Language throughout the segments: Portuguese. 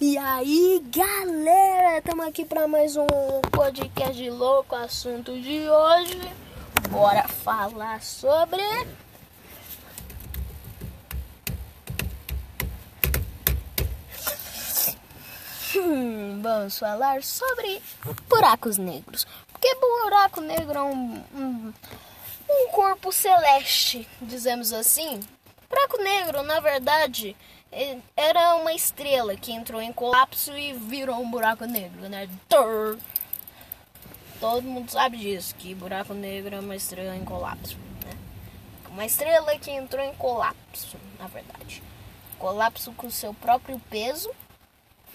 E aí, galera, estamos aqui para mais um podcast de louco. Assunto de hoje, bora falar sobre. Hum, vamos falar sobre buracos negros. Porque buraco negro é um, um, um corpo celeste, dizemos assim. Buraco negro, na verdade, era uma estrela que entrou em colapso e virou um buraco negro, né? Todo mundo sabe disso, que buraco negro é uma estrela em colapso, né? Uma estrela que entrou em colapso, na verdade. Colapso com seu próprio peso,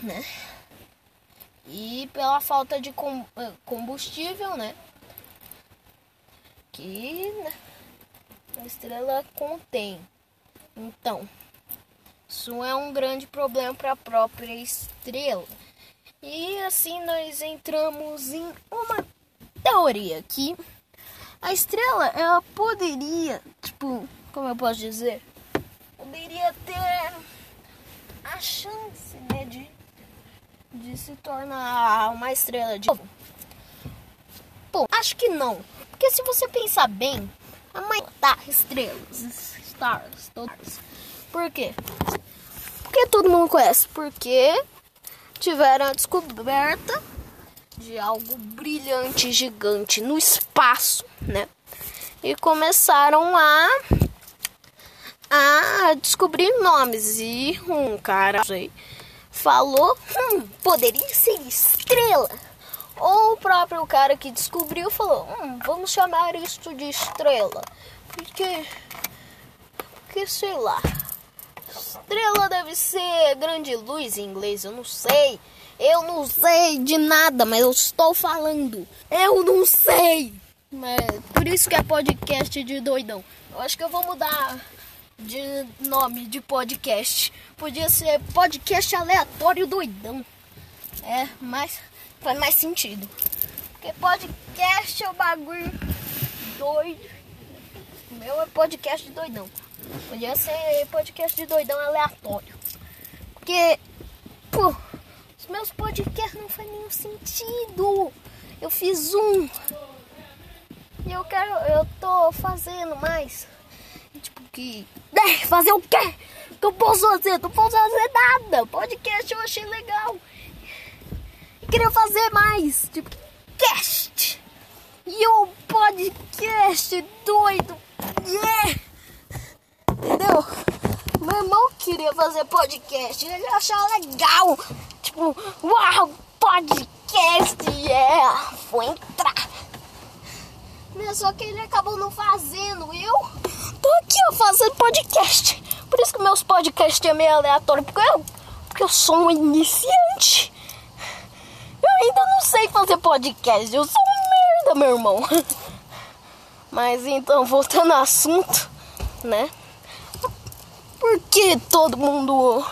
né? E pela falta de eh, combustível, né? Que né? a estrela contém. Então, isso é um grande problema para a própria estrela. E assim nós entramos em uma teoria que a estrela ela poderia, tipo, como eu posso dizer, poderia ter a chance, né, de, de se tornar uma estrela de novo. Bom, acho que não. Porque se você pensar bem, a mãe tá estrelas, stars, todas. Por quê? Porque todo mundo conhece. Porque tiveram a descoberta de algo brilhante, gigante no espaço, né? E começaram a a descobrir nomes e um cara aí falou, hum, poderia ser estrela. Ou o próprio cara que descobriu falou, hum, vamos chamar isso de estrela, porque, porque sei lá. Estrela deve ser grande luz em inglês, eu não sei. Eu não sei de nada, mas eu estou falando. Eu não sei. Mas por isso que é podcast de doidão. Eu acho que eu vou mudar de nome de podcast. Podia ser podcast aleatório doidão. É, mas faz mais sentido. Porque podcast é o bagulho doido. O meu é podcast de Podia ser podcast de doidão aleatório. Porque, pô, os meus podcasts não fazem nenhum sentido. Eu fiz um. E eu quero. Eu tô fazendo mais. Tipo que. É, fazer o quê? Que eu posso fazer? Não posso fazer nada. Podcast eu achei legal. E queria fazer mais. Tipo, cast. E o podcast doido. Yeah! Meu irmão queria fazer podcast, ele achava legal. Tipo, uau, podcast, yeah, vou entrar. Mas só que ele acabou não fazendo. Eu tô aqui, ó, fazendo podcast. Por isso que meus podcasts é meio aleatório, porque eu, porque eu sou um iniciante. Eu ainda não sei fazer podcast, eu sou um merda, meu irmão. Mas então, voltando ao assunto, né? Porque todo mundo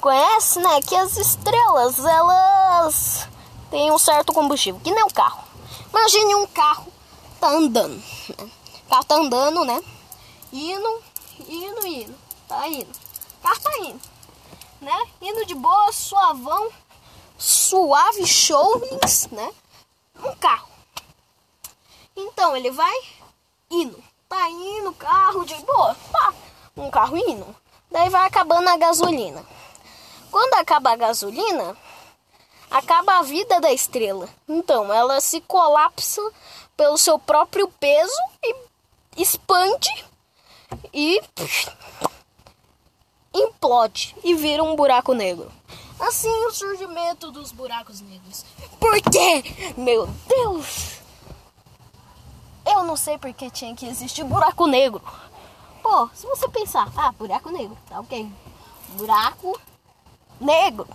conhece, né, que as estrelas, elas têm um certo combustível, que nem o carro. Imagine um carro tá andando, né? O carro tá andando, né? Indo, indo, indo, tá indo. O carro tá indo, né? Indo de boa, suavão, suave, show, né? Um carro. Então ele vai indo, tá indo, carro de boa, pá um carro indo. Daí vai acabando a gasolina. Quando acaba a gasolina, acaba a vida da estrela. Então, ela se colapsa pelo seu próprio peso e expande e implode e vira um buraco negro. Assim o surgimento dos buracos negros. Por quê? Meu Deus! Eu não sei porque tinha que existir buraco negro. Pô, se você pensar, ah, buraco negro, tá ok. Buraco negro.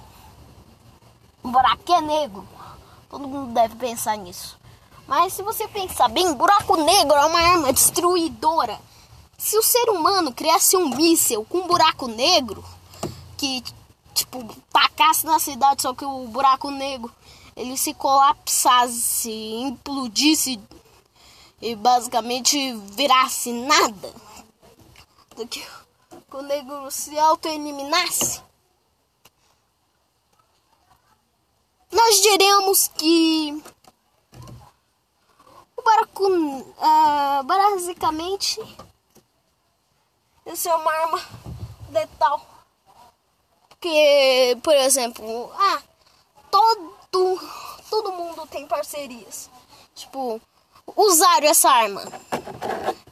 Um buraco que é negro. Todo mundo deve pensar nisso. Mas se você pensar bem, buraco negro é uma arma destruidora. Se o ser humano criasse um míssil com um buraco negro, que, tipo, tacasse na cidade, só que o buraco negro ele se colapsasse, implodisse e basicamente virasse nada que o negro se auto-eliminasse, queremos que o baracu, uh, basicamente, isso é uma arma letal. Porque, por exemplo, ah, todo, todo mundo tem parcerias. Tipo, usaram essa arma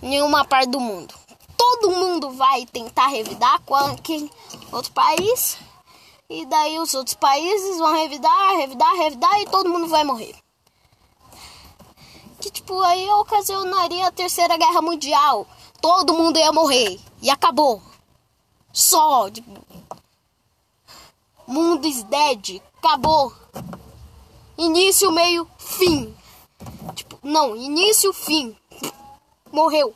em uma parte do mundo. Todo mundo vai tentar revidar com outro país. E daí os outros países vão revidar, revidar, revidar e todo mundo vai morrer. Que tipo, aí ocasionaria a terceira guerra mundial. Todo mundo ia morrer. E acabou. Só. Tipo, mundo is dead. Acabou. Início, meio, fim. Tipo, não, início, fim. Morreu.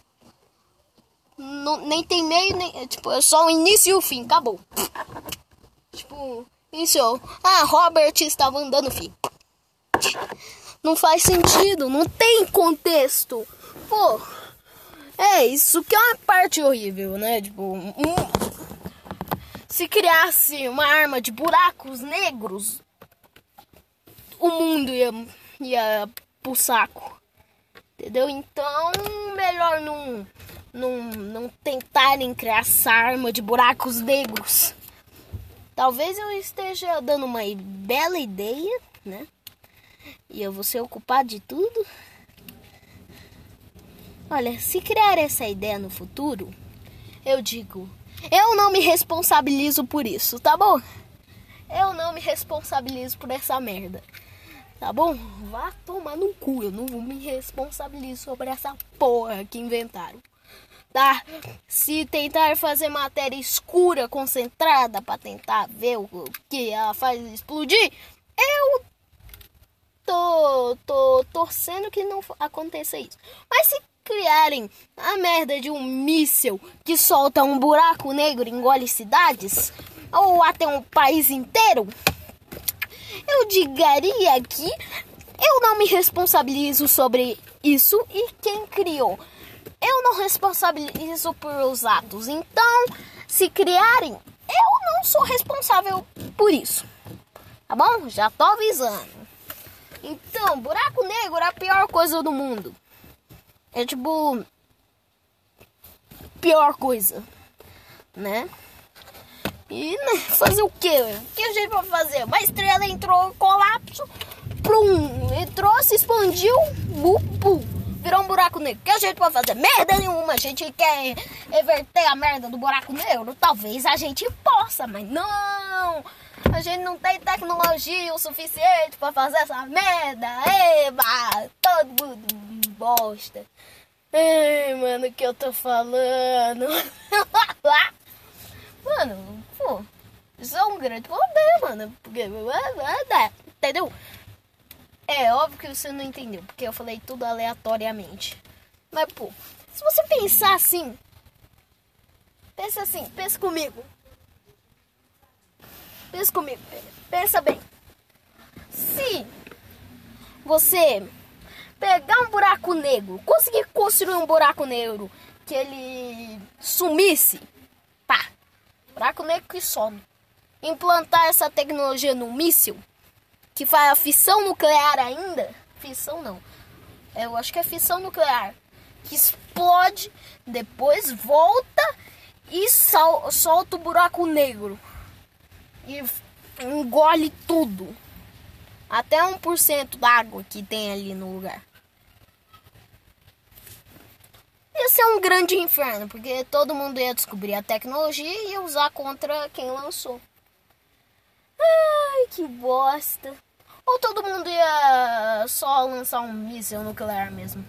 Não, nem tem meio, nem. Tipo, é só o início e o fim. Acabou. Tipo, isso. Ah, Robert estava andando, fim. Não faz sentido, não tem contexto. Pô, é isso que é uma parte horrível, né? Tipo, um, se criasse uma arma de buracos negros, o mundo ia, ia pro saco. Entendeu? Então, melhor não, não, não tentarem criar essa arma de buracos negros. Talvez eu esteja dando uma bela ideia, né? E eu vou ser ocupado de tudo. Olha, se criar essa ideia no futuro, eu digo, eu não me responsabilizo por isso, tá bom? Eu não me responsabilizo por essa merda. Tá bom? Vá tomar no cu. Eu não me responsabilizar sobre essa porra que inventaram. Tá? Se tentar fazer matéria escura, concentrada, para tentar ver o que ela faz explodir, eu tô, tô torcendo que não aconteça isso. Mas se criarem a merda de um míssil que solta um buraco negro e engole cidades, ou até um país inteiro, eu digaria que eu não me responsabilizo sobre isso e quem criou. Eu não responsabilizo por os atos. Então, se criarem, eu não sou responsável por isso. Tá bom? Já tô avisando. Então, buraco negro é a pior coisa do mundo. É tipo. Pior coisa. Né? E né, fazer o quê? O que a gente vai fazer? Uma estrela entrou em colapso, plum, entrou, se expandiu, bu, bu, virou um buraco negro. Que a gente vai fazer? Merda nenhuma. A gente quer reverter a merda do buraco negro? Talvez a gente possa, mas não. A gente não tem tecnologia o suficiente para fazer essa merda. Eba, todo mundo bosta. Ai, mano, o que eu tô falando? mano, pô, isso é um grande problema, mano. Porque, entendeu? É óbvio que você não entendeu, porque eu falei tudo aleatoriamente. Mas, pô, se você pensar assim, pensa assim, pensa comigo. Pensa comigo, pensa bem. Se você pegar um buraco negro, conseguir construir um buraco negro que ele sumisse, pá, buraco negro que some. Implantar essa tecnologia no míssil, que faz a fissão nuclear ainda, fissão não, eu acho que é fissão nuclear, que explode, depois volta e sol, solta o buraco negro e engole tudo. Até 1% da água que tem ali no lugar. ia ser um grande inferno, porque todo mundo ia descobrir a tecnologia e ia usar contra quem lançou. Ai, que bosta. Ou todo mundo ia só lançar um míssil nuclear mesmo.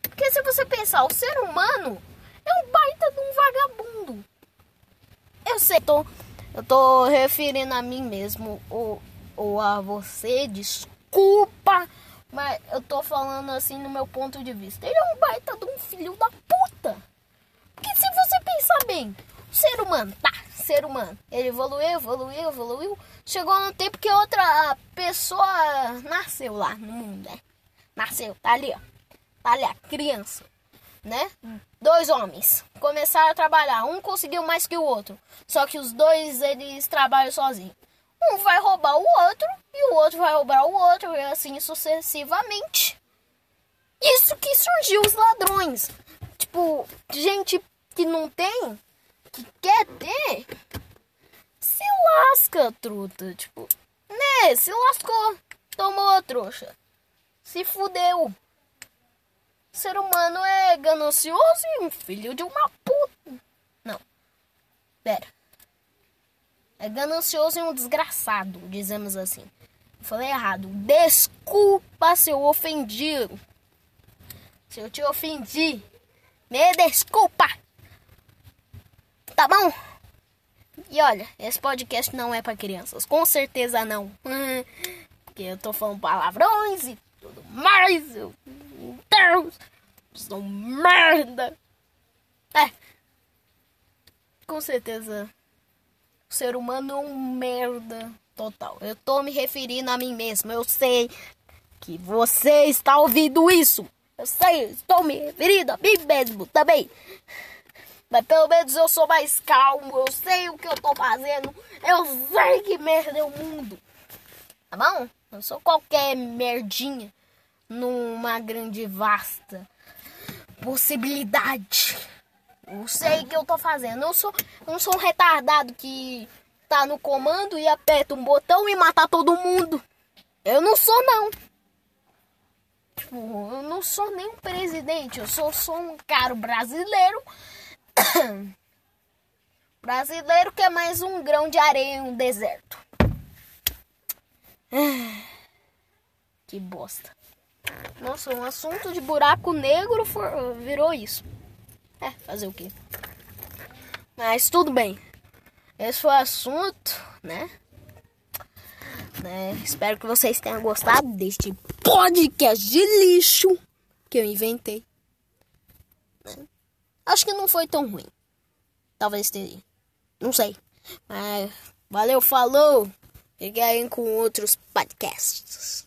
Porque se você pensar, o ser humano é um baita de um vagabundo. Eu sei, tô, eu tô referindo a mim mesmo ou, ou a você, desculpa mas eu tô falando assim no meu ponto de vista. Ele é um baita de um filho da puta. Porque se você pensar bem, o ser humano, tá, ser humano, ele evoluiu, evoluiu, evoluiu. Chegou um tempo que outra pessoa nasceu lá no mundo, né? Nasceu, tá ali, ó. Tá ali, a criança, né? Dois homens começaram a trabalhar. Um conseguiu mais que o outro. Só que os dois, eles trabalham sozinhos. um vai roubar o outro e o outro vai roubar o outro e assim sucessivamente. Isso que surgiu os ladrões. Tipo, gente que não tem, que quer ter, se lasca, truta. Tipo, né? Se lascou. Tomou, trouxa. Se fudeu. Ser humano é ganancioso e um filho de uma puta. Não. Pera. É ganancioso e um desgraçado, dizemos assim. Falei errado. Desculpa se eu ofendi. Se eu te ofendi, me desculpa. Tá bom? E olha, esse podcast não é para crianças. Com certeza não. Porque eu tô falando palavrões e tudo mais. Eu, Deus, sou merda. É. Com certeza. O ser humano é um merda total. Eu tô me referindo a mim mesmo. Eu sei que você está ouvindo isso. Eu sei, estou me referindo a mim mesmo também. Mas pelo menos eu sou mais calmo. Eu sei o que eu tô fazendo. Eu sei que merda é o mundo. Tá bom? Eu sou qualquer merdinha numa grande vasta possibilidade. Eu sei o que eu tô fazendo. Eu sou, eu não sou um retardado que tá no comando e aperta um botão e mata todo mundo. Eu não sou não. Tipo, eu não sou nem um presidente, eu sou só um cara brasileiro. brasileiro que é mais um grão de areia em um deserto. Que bosta. Nossa, um assunto de buraco negro for, virou isso. É, fazer o quê? Mas tudo bem. Esse foi o assunto, né? né? Espero que vocês tenham gostado deste podcast de lixo que eu inventei. Acho que não foi tão ruim. Talvez tenha. Não sei. Mas valeu, falou. Fiquem com outros podcasts.